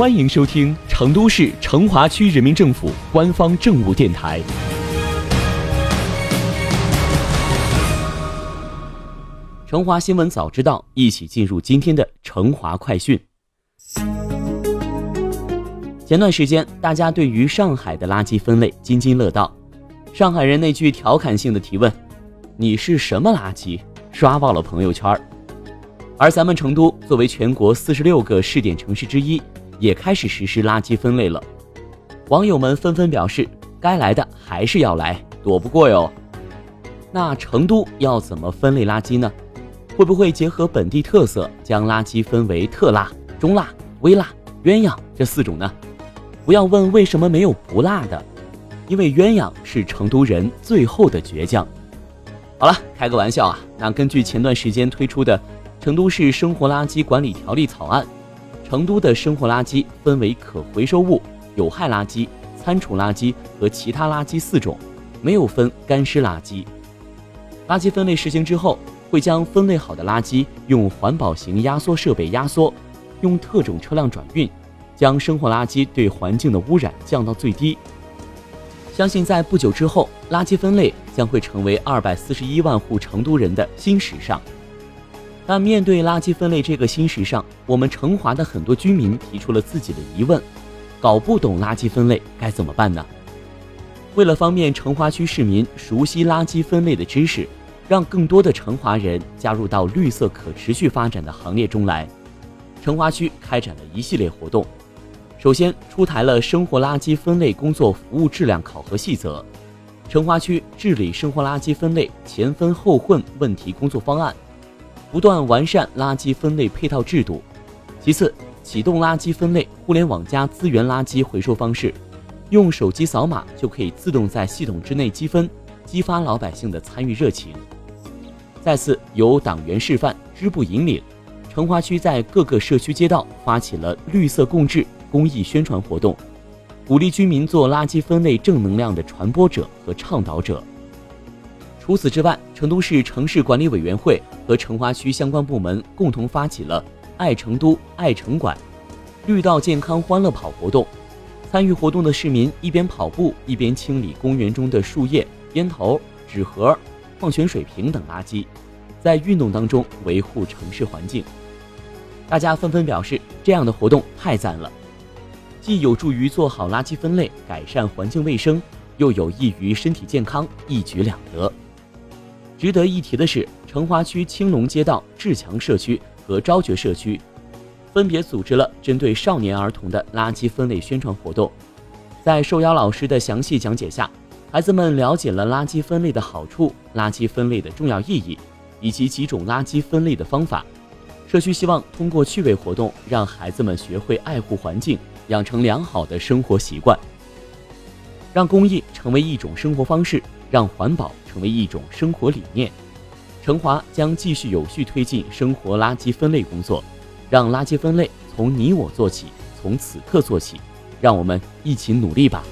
欢迎收听成都市成华区人民政府官方政务电台。成华新闻早知道，一起进入今天的成华快讯。前段时间，大家对于上海的垃圾分类津津乐道。上海人那句调侃性的提问：“你是什么垃圾？”刷爆了朋友圈。而咱们成都作为全国四十六个试点城市之一，也开始实施垃圾分类了。网友们纷纷表示：“该来的还是要来，躲不过哟。”那成都要怎么分类垃圾呢？会不会结合本地特色，将垃圾分为特辣、中辣、微辣、鸳鸯这四种呢？不要问为什么没有不辣的，因为鸳鸯是成都人最后的倔强。好了，开个玩笑啊。那根据前段时间推出的《成都市生活垃圾管理条例》草案，成都的生活垃圾分为可回收物、有害垃圾、餐厨垃圾和其他垃圾四种，没有分干湿垃圾。垃圾分类实行之后。会将分类好的垃圾用环保型压缩设备压缩，用特种车辆转运，将生活垃圾对环境的污染降到最低。相信在不久之后，垃圾分类将会成为二百四十一万户成都人的新时尚。但面对垃圾分类这个新时尚，我们成华的很多居民提出了自己的疑问：搞不懂垃圾分类该怎么办呢？为了方便成华区市民熟悉垃圾分类的知识。让更多的成华人加入到绿色可持续发展的行列中来，成华区开展了一系列活动。首先出台了生活垃圾分类工作服务质量考核细则，成华区治理生活垃圾分类前分后混问题工作方案，不断完善垃圾分类配套制度。其次，启动垃圾分类互联网加资源垃圾回收方式，用手机扫码就可以自动在系统之内积分，激发老百姓的参与热情。再次由党员示范、支部引领，成华区在各个社区街道发起了“绿色共治”公益宣传活动，鼓励居民做垃圾分类正能量的传播者和倡导者。除此之外，成都市城市管理委员会和成华区相关部门共同发起了“爱成都、爱城管”绿道健康欢乐跑活动。参与活动的市民一边跑步，一边清理公园中的树叶、烟头、纸盒。矿泉水瓶等垃圾，在运动当中维护城市环境。大家纷纷表示，这样的活动太赞了，既有助于做好垃圾分类、改善环境卫生，又有益于身体健康，一举两得。值得一提的是，成华区青龙街道志强社区和昭觉社区分别组织了针对少年儿童的垃圾分类宣传活动，在受邀老师的详细讲解下。孩子们了解了垃圾分类的好处、垃圾分类的重要意义，以及几种垃圾分类的方法。社区希望通过趣味活动，让孩子们学会爱护环境，养成良好的生活习惯，让公益成为一种生活方式，让环保成为一种生活理念。成华将继续有序推进生活垃圾分类工作，让垃圾分类从你我做起，从此刻做起，让我们一起努力吧。